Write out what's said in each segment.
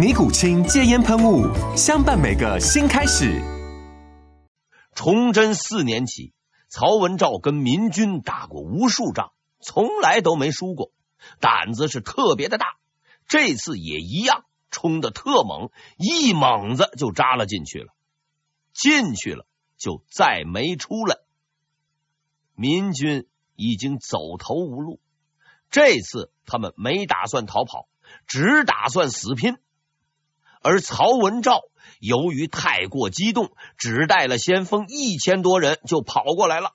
尼古清戒烟喷雾，相伴每个新开始。崇祯四年起，曹文照跟明军打过无数仗，从来都没输过，胆子是特别的大。这次也一样，冲的特猛，一猛子就扎了进去了。进去了就再没出来。民军已经走投无路，这次他们没打算逃跑，只打算死拼。而曹文照由于太过激动，只带了先锋一千多人就跑过来了。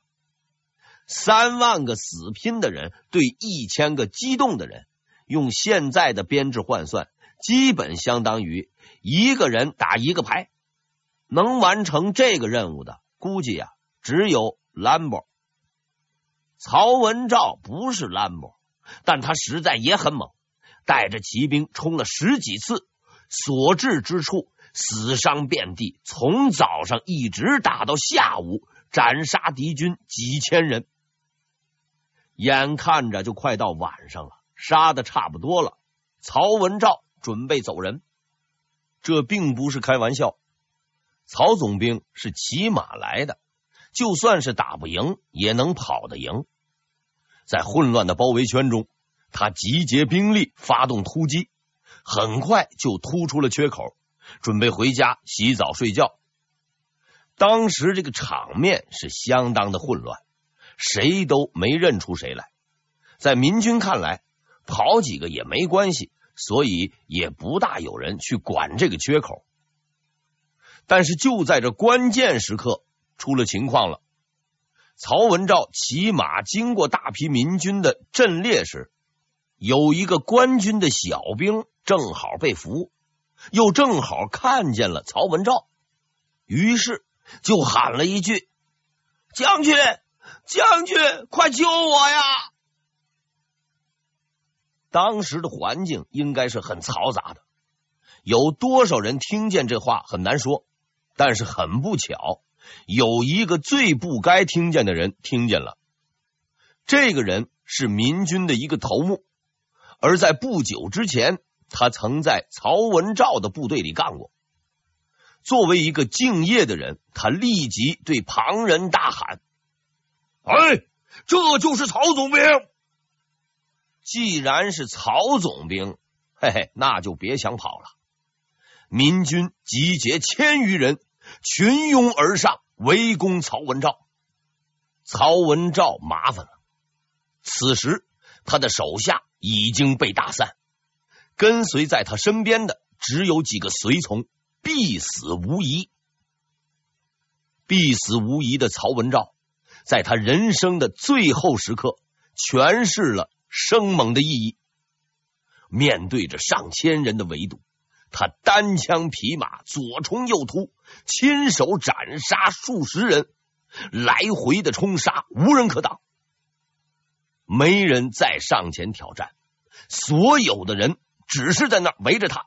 三万个死拼的人对一千个激动的人，用现在的编制换算，基本相当于一个人打一个排。能完成这个任务的，估计啊只有兰博。曹文照不是兰博，但他实在也很猛，带着骑兵冲了十几次。所至之处，死伤遍地，从早上一直打到下午，斩杀敌军几千人。眼看着就快到晚上了，杀的差不多了，曹文照准备走人。这并不是开玩笑，曹总兵是骑马来的，就算是打不赢，也能跑得赢。在混乱的包围圈中，他集结兵力，发动突击。很快就突出了缺口，准备回家洗澡睡觉。当时这个场面是相当的混乱，谁都没认出谁来。在民军看来，跑几个也没关系，所以也不大有人去管这个缺口。但是就在这关键时刻，出了情况了。曹文照骑马经过大批民军的阵列时，有一个官军的小兵。正好被俘，又正好看见了曹文照，于是就喊了一句：“将军，将军，快救我呀！”当时的环境应该是很嘈杂的，有多少人听见这话很难说，但是很不巧，有一个最不该听见的人听见了。这个人是民军的一个头目，而在不久之前。他曾在曹文照的部队里干过。作为一个敬业的人，他立即对旁人大喊：“哎，这就是曹总兵！既然是曹总兵，嘿嘿，那就别想跑了。”民军集结千余人，群拥而上，围攻曹文照。曹文照麻烦了，此时他的手下已经被打散。跟随在他身边的只有几个随从，必死无疑。必死无疑的曹文照，在他人生的最后时刻，诠释了生猛的意义。面对着上千人的围堵，他单枪匹马，左冲右突，亲手斩杀数十人，来回的冲杀，无人可挡。没人再上前挑战，所有的人。只是在那围着他，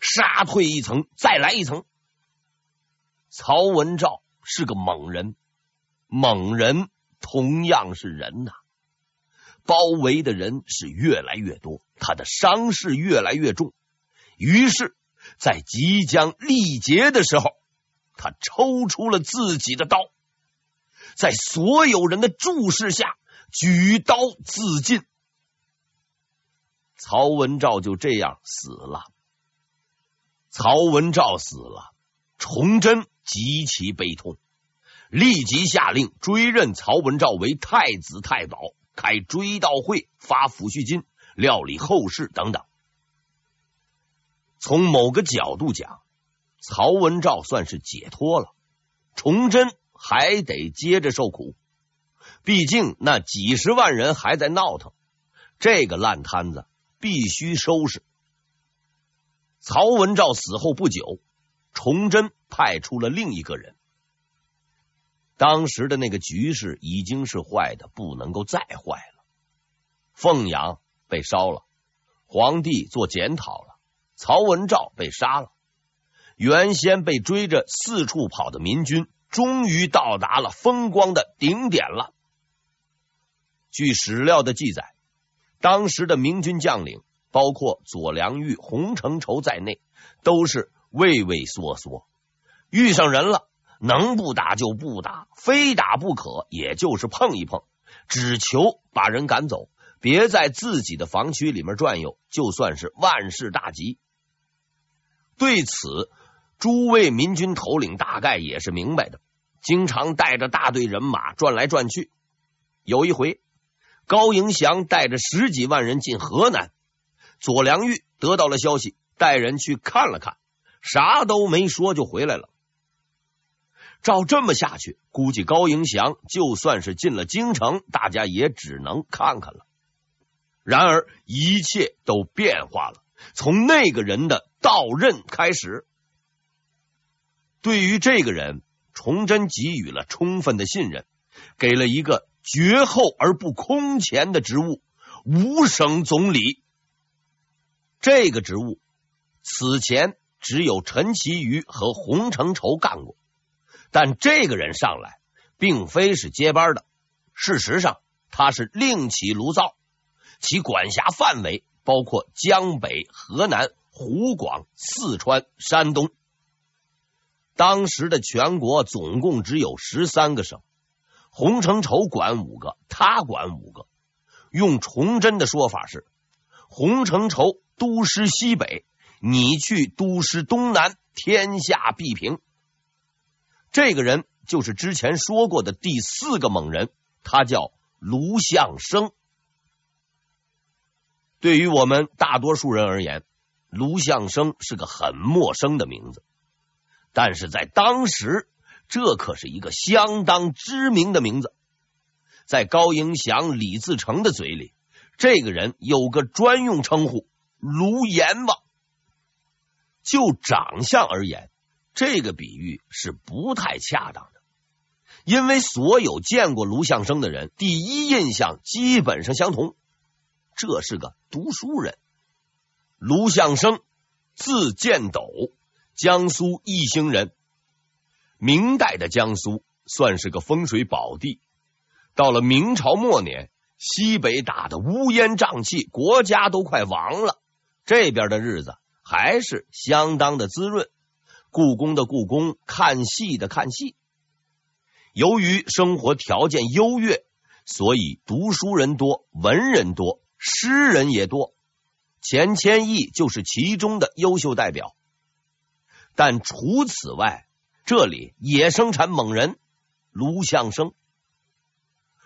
杀退一层，再来一层。曹文照是个猛人，猛人同样是人呐。包围的人是越来越多，他的伤势越来越重。于是，在即将力竭的时候，他抽出了自己的刀，在所有人的注视下，举刀自尽。曹文照就这样死了。曹文照死了，崇祯极其悲痛。立即下令追认曹文照为太子太保，开追悼会，发抚恤金，料理后事等等。从某个角度讲，曹文照算是解脱了，崇祯还得接着受苦。毕竟那几十万人还在闹腾，这个烂摊子必须收拾。曹文照死后不久，崇祯派出了另一个人。当时的那个局势已经是坏的不能够再坏了。凤阳被烧了，皇帝做检讨了，曹文照被杀了。原先被追着四处跑的民军，终于到达了风光的顶点了。据史料的记载，当时的明军将领，包括左良玉、洪承畴在内，都是畏畏缩缩，遇上人了。能不打就不打，非打不可，也就是碰一碰，只求把人赶走，别在自己的防区里面转悠，就算是万事大吉。对此，诸位民军头领大概也是明白的，经常带着大队人马转来转去。有一回，高迎祥带着十几万人进河南，左良玉得到了消息，带人去看了看，啥都没说就回来了。照这么下去，估计高迎祥就算是进了京城，大家也只能看看了。然而一切都变化了，从那个人的到任开始，对于这个人，崇祯给予了充分的信任，给了一个绝后而不空前的职务——五省总理。这个职务此前只有陈其余和洪承畴干过。但这个人上来，并非是接班的。事实上，他是另起炉灶，其管辖范围包括江北、河南、湖广、四川、山东。当时的全国总共只有十三个省，洪承畴管五个，他管五个。用崇祯的说法是：洪承畴督师西北，你去督师东南，天下必平。这个人就是之前说过的第四个猛人，他叫卢象升。对于我们大多数人而言，卢象升是个很陌生的名字，但是在当时，这可是一个相当知名的名字。在高迎祥、李自成的嘴里，这个人有个专用称呼“卢阎王”。就长相而言，这个比喻是不太恰当的，因为所有见过卢象生的人，第一印象基本上相同，这是个读书人。卢象生，字建斗，江苏宜兴人。明代的江苏算是个风水宝地，到了明朝末年，西北打得乌烟瘴气，国家都快亡了，这边的日子还是相当的滋润。故宫的故宫，看戏的看戏。由于生活条件优越，所以读书人多，文人多，诗人也多。钱谦益就是其中的优秀代表。但除此外，这里也生产猛人卢象生。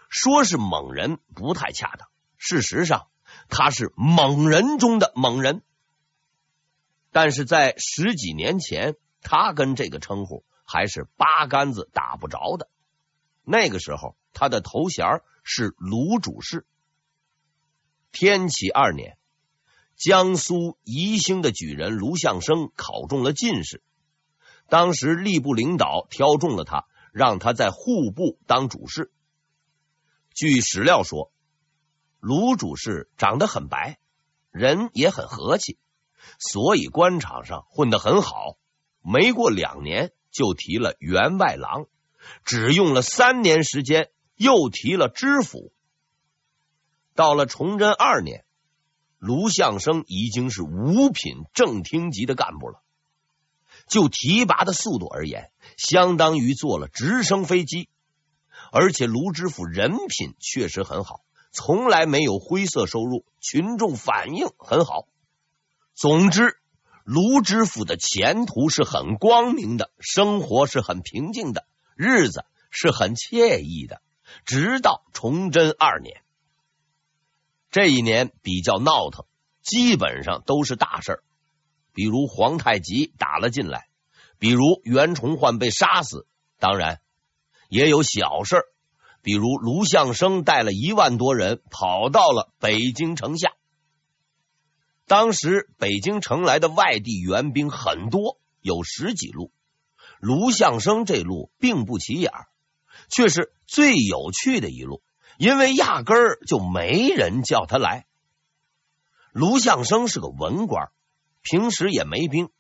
说是猛人不太恰当，事实上他是猛人中的猛人。但是在十几年前。他跟这个称呼还是八竿子打不着的。那个时候，他的头衔是卢主事。天启二年，江苏宜兴的举人卢象生考中了进士。当时吏部领导挑中了他，让他在户部当主事。据史料说，卢主事长得很白，人也很和气，所以官场上混得很好。没过两年，就提了员外郎，只用了三年时间，又提了知府。到了崇祯二年，卢象升已经是五品正厅级的干部了。就提拔的速度而言，相当于坐了直升飞机。而且卢知府人品确实很好，从来没有灰色收入，群众反应很好。总之。卢知府的前途是很光明的，生活是很平静的，日子是很惬意的。直到崇祯二年，这一年比较闹腾，基本上都是大事儿，比如皇太极打了进来，比如袁崇焕被杀死，当然也有小事，比如卢象升带了一万多人跑到了北京城下。当时北京城来的外地援兵很多，有十几路。卢象升这路并不起眼，却是最有趣的一路，因为压根儿就没人叫他来。卢象升是个文官，平时也没兵，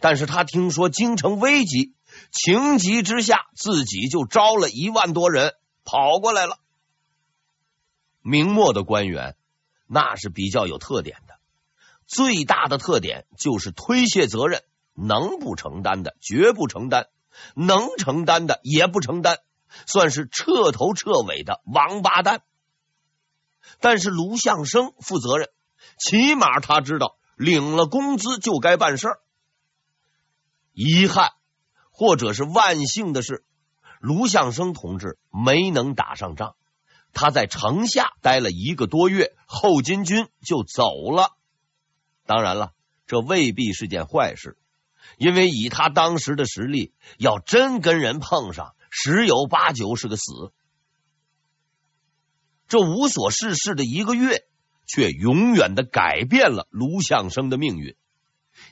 但是他听说京城危急，情急之下自己就招了一万多人跑过来了。明末的官员那是比较有特点的。最大的特点就是推卸责任，能不承担的绝不承担，能承担的也不承担，算是彻头彻尾的王八蛋。但是卢象升负责任，起码他知道领了工资就该办事儿。遗憾或者是万幸的是，卢象升同志没能打上仗，他在城下待了一个多月，后金军就走了。当然了，这未必是件坏事，因为以他当时的实力，要真跟人碰上，十有八九是个死。这无所事事的一个月，却永远的改变了卢象升的命运，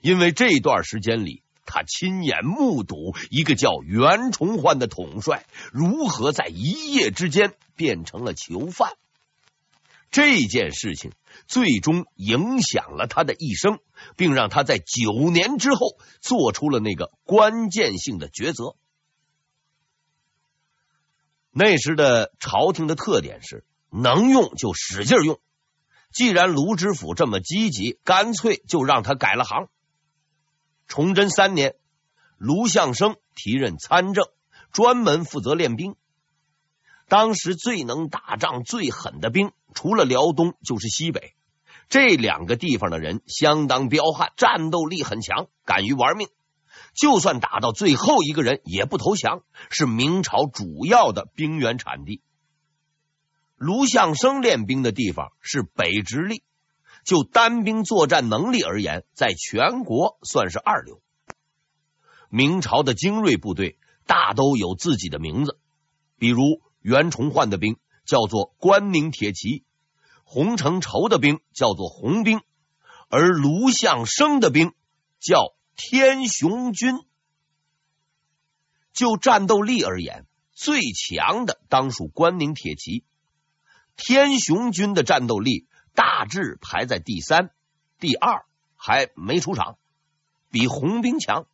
因为这段时间里，他亲眼目睹一个叫袁崇焕的统帅如何在一夜之间变成了囚犯。这件事情最终影响了他的一生，并让他在九年之后做出了那个关键性的抉择。那时的朝廷的特点是能用就使劲用，既然卢知府这么积极，干脆就让他改了行。崇祯三年，卢象升提任参政，专门负责练兵。当时最能打仗、最狠的兵，除了辽东就是西北，这两个地方的人相当彪悍，战斗力很强，敢于玩命。就算打到最后一个人也不投降，是明朝主要的兵源产地。卢象升练兵的地方是北直隶，就单兵作战能力而言，在全国算是二流。明朝的精锐部队大都有自己的名字，比如。袁崇焕的兵叫做关宁铁骑，洪承畴的兵叫做红兵，而卢象升的兵叫天雄军。就战斗力而言，最强的当属关宁铁骑，天雄军的战斗力大致排在第三、第二，还没出场，比红兵强。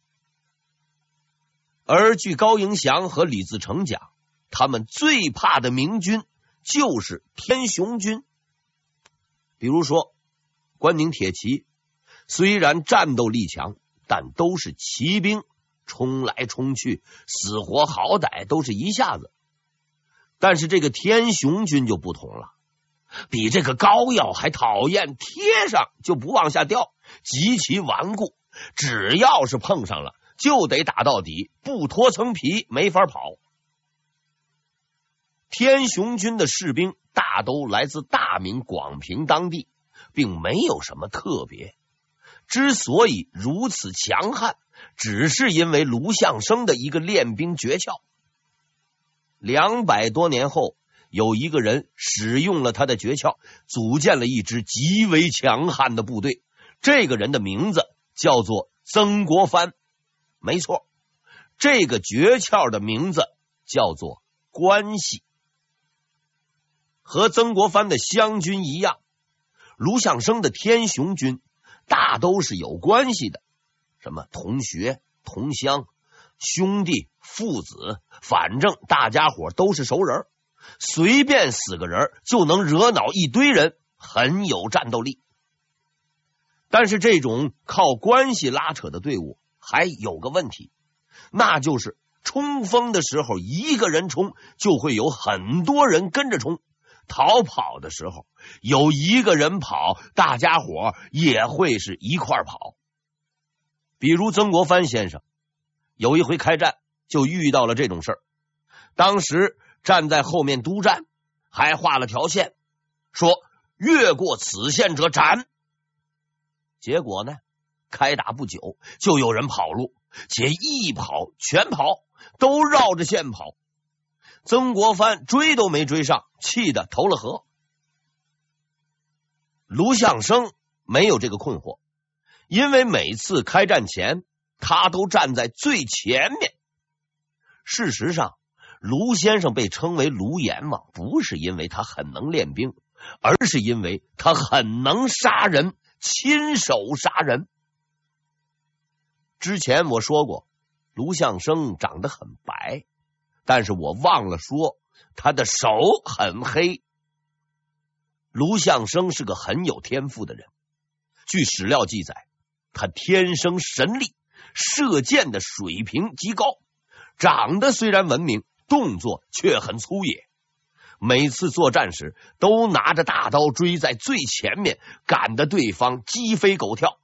而据高迎祥和李自成讲。他们最怕的明军就是天雄军。比如说，关宁铁骑虽然战斗力强，但都是骑兵，冲来冲去，死活好歹都是一下子。但是这个天雄军就不同了，比这个膏药还讨厌，贴上就不往下掉，极其顽固，只要是碰上了，就得打到底，不脱层皮没法跑。天雄军的士兵大都来自大名广平当地，并没有什么特别。之所以如此强悍，只是因为卢象升的一个练兵诀窍。两百多年后，有一个人使用了他的诀窍，组建了一支极为强悍的部队。这个人的名字叫做曾国藩。没错，这个诀窍的名字叫做关系。和曾国藩的湘军一样，卢象升的天雄军大都是有关系的，什么同学、同乡、兄弟、父子，反正大家伙都是熟人，随便死个人就能惹恼一堆人，很有战斗力。但是这种靠关系拉扯的队伍还有个问题，那就是冲锋的时候，一个人冲就会有很多人跟着冲。逃跑的时候，有一个人跑，大家伙也会是一块跑。比如曾国藩先生，有一回开战就遇到了这种事儿。当时站在后面督战，还画了条线，说越过此线者斩。结果呢，开打不久就有人跑路，且一跑全跑，都绕着线跑。曾国藩追都没追上，气得投了河。卢象升没有这个困惑，因为每次开战前，他都站在最前面。事实上，卢先生被称为卢阎王，不是因为他很能练兵，而是因为他很能杀人，亲手杀人。之前我说过，卢相生长得很白。但是我忘了说，他的手很黑。卢相生是个很有天赋的人，据史料记载，他天生神力，射箭的水平极高，长得虽然文明，动作却很粗野。每次作战时，都拿着大刀追在最前面，赶得对方鸡飞狗跳。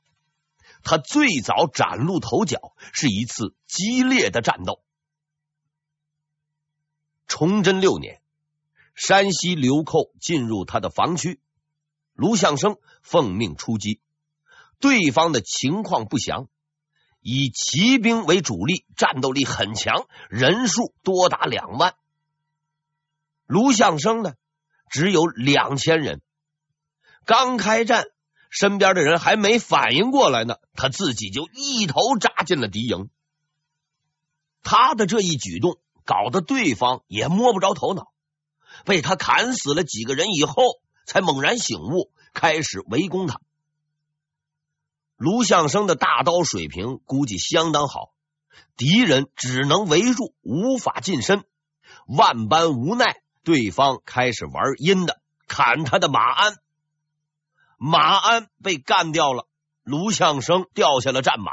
他最早崭露头角，是一次激烈的战斗。崇祯六年，山西流寇进入他的防区，卢象升奉命出击。对方的情况不详，以骑兵为主力，战斗力很强，人数多达两万。卢象升呢，只有两千人。刚开战，身边的人还没反应过来呢，他自己就一头扎进了敌营。他的这一举动。搞得对方也摸不着头脑，被他砍死了几个人以后，才猛然醒悟，开始围攻他。卢象升的大刀水平估计相当好，敌人只能围住，无法近身。万般无奈，对方开始玩阴的，砍他的马鞍。马鞍被干掉了，卢象升掉下了战马。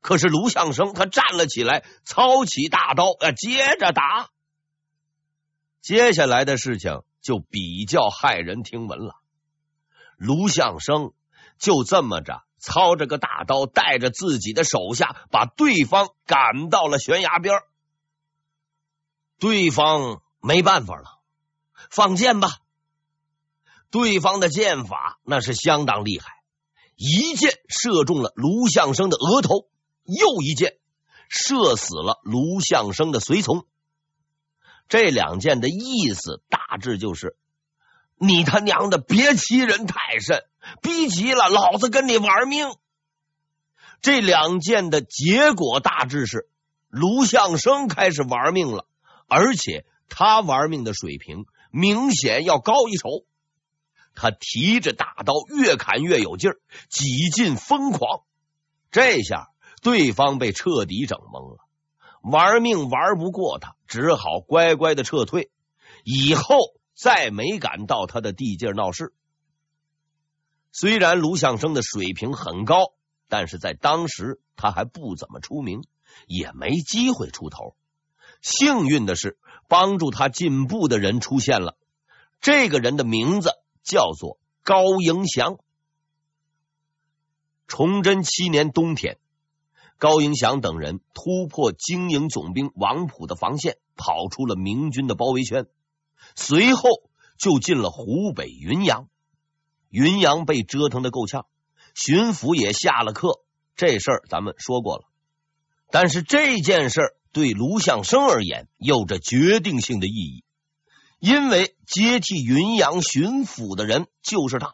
可是卢象升他站了起来，操起大刀，啊接着打。接下来的事情就比较骇人听闻了。卢象升就这么着操着个大刀，带着自己的手下，把对方赶到了悬崖边。对方没办法了，放箭吧。对方的箭法那是相当厉害，一箭射中了卢象生的额头。又一箭射死了卢象生的随从。这两箭的意思大致就是：你他娘的别欺人太甚，逼急了老子跟你玩命。这两剑的结果大致是：卢象升开始玩命了，而且他玩命的水平明显要高一筹。他提着大刀越砍越有劲儿，几近疯狂。这下。对方被彻底整懵了，玩命玩不过他，只好乖乖的撤退。以后再没敢到他的地界闹事。虽然卢象升的水平很高，但是在当时他还不怎么出名，也没机会出头。幸运的是，帮助他进步的人出现了。这个人的名字叫做高迎祥。崇祯七年冬天。高迎祥等人突破经营总兵王普的防线，跑出了明军的包围圈，随后就进了湖北云阳。云阳被折腾的够呛，巡抚也下了课。这事儿咱们说过了，但是这件事儿对卢象升而言有着决定性的意义，因为接替云阳巡抚的人就是他。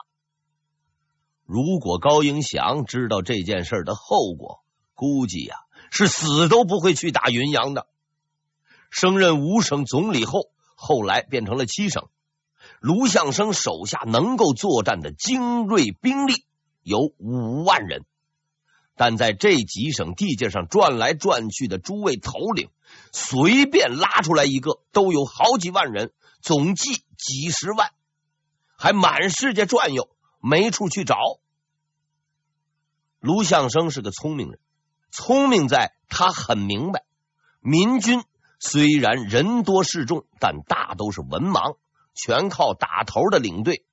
如果高迎祥知道这件事的后果，估计呀，是死都不会去打云阳的。升任五省总理后，后来变成了七省。卢象升手下能够作战的精锐兵力有五万人，但在这几省地界上转来转去的诸位头领，随便拉出来一个都有好几万人，总计几十万，还满世界转悠，没处去找。卢象升是个聪明人。聪明在他很明白，民军虽然人多势众，但大都是文盲，全靠打头的领队。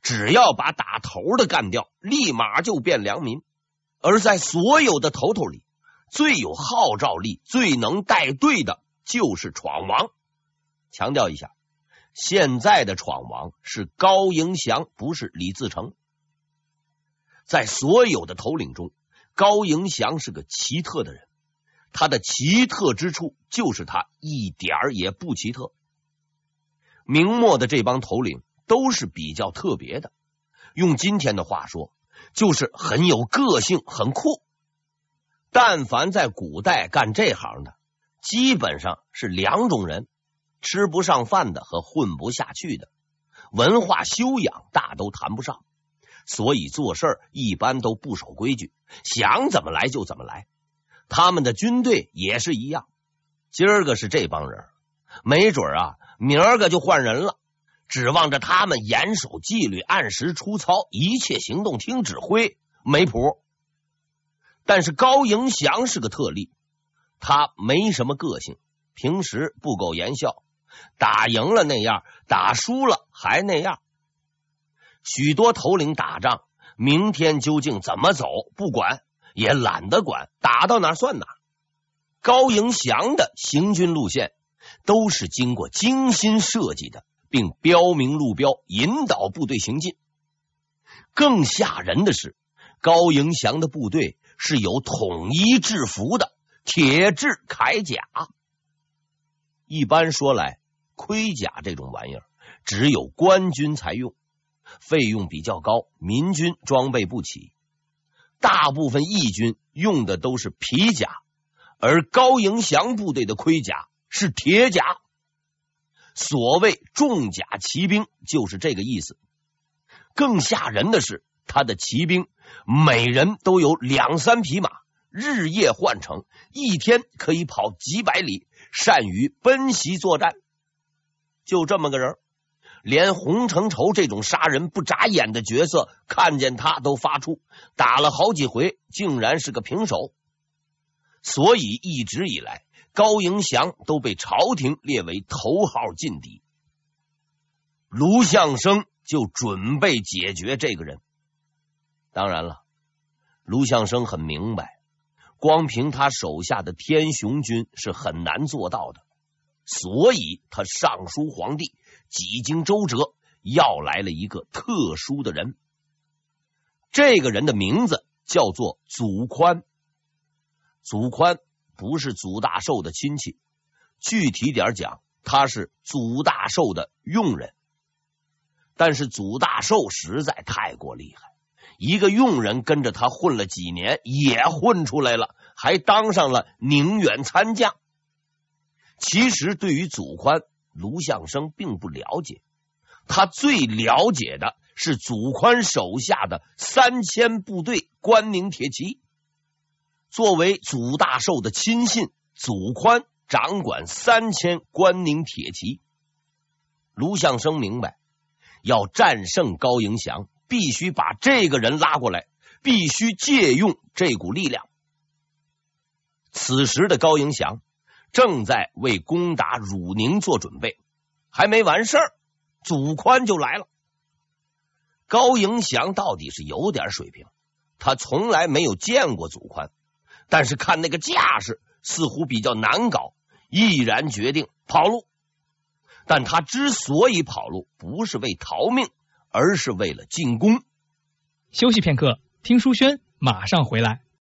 只要把打头的干掉，立马就变良民。而在所有的头头里，最有号召力、最能带队的，就是闯王。强调一下，现在的闯王是高迎祥，不是李自成。在所有的头领中，高迎祥是个奇特的人。他的奇特之处就是他一点儿也不奇特。明末的这帮头领都是比较特别的，用今天的话说，就是很有个性，很酷。但凡在古代干这行的，基本上是两种人：吃不上饭的和混不下去的。文化修养大都谈不上。所以做事一般都不守规矩，想怎么来就怎么来。他们的军队也是一样，今儿个是这帮人，没准啊，明儿个就换人了。指望着他们严守纪律、按时出操，一切行动听指挥，没谱。但是高迎祥是个特例，他没什么个性，平时不苟言笑，打赢了那样，打输了还那样。许多头领打仗，明天究竟怎么走不管，也懒得管，打到哪算哪。高迎祥的行军路线都是经过精心设计的，并标明路标，引导部队行进。更吓人的是，高迎祥的部队是有统一制服的铁制铠甲。一般说来，盔甲这种玩意儿，只有官军才用。费用比较高，民军装备不起。大部分义军用的都是皮甲，而高迎祥部队的盔甲是铁甲。所谓重甲骑兵就是这个意思。更吓人的是，他的骑兵每人都有两三匹马，日夜换乘，一天可以跑几百里，善于奔袭作战。就这么个人。连洪承畴这种杀人不眨眼的角色，看见他都发怵。打了好几回，竟然是个平手。所以一直以来，高迎祥都被朝廷列为头号劲敌。卢象升就准备解决这个人。当然了，卢象升很明白，光凭他手下的天雄军是很难做到的。所以他上书皇帝，几经周折，要来了一个特殊的人。这个人的名字叫做祖宽。祖宽不是祖大寿的亲戚，具体点讲，他是祖大寿的佣人。但是祖大寿实在太过厉害，一个佣人跟着他混了几年，也混出来了，还当上了宁远参将。其实，对于祖宽，卢象升并不了解。他最了解的是祖宽手下的三千部队关宁铁骑。作为祖大寿的亲信，祖宽掌管三千关宁铁骑。卢象升明白，要战胜高迎祥，必须把这个人拉过来，必须借用这股力量。此时的高迎祥。正在为攻打汝宁做准备，还没完事儿，祖宽就来了。高迎祥到底是有点水平，他从来没有见过祖宽，但是看那个架势，似乎比较难搞，毅然决定跑路。但他之所以跑路，不是为逃命，而是为了进攻。休息片刻，听书轩，马上回来。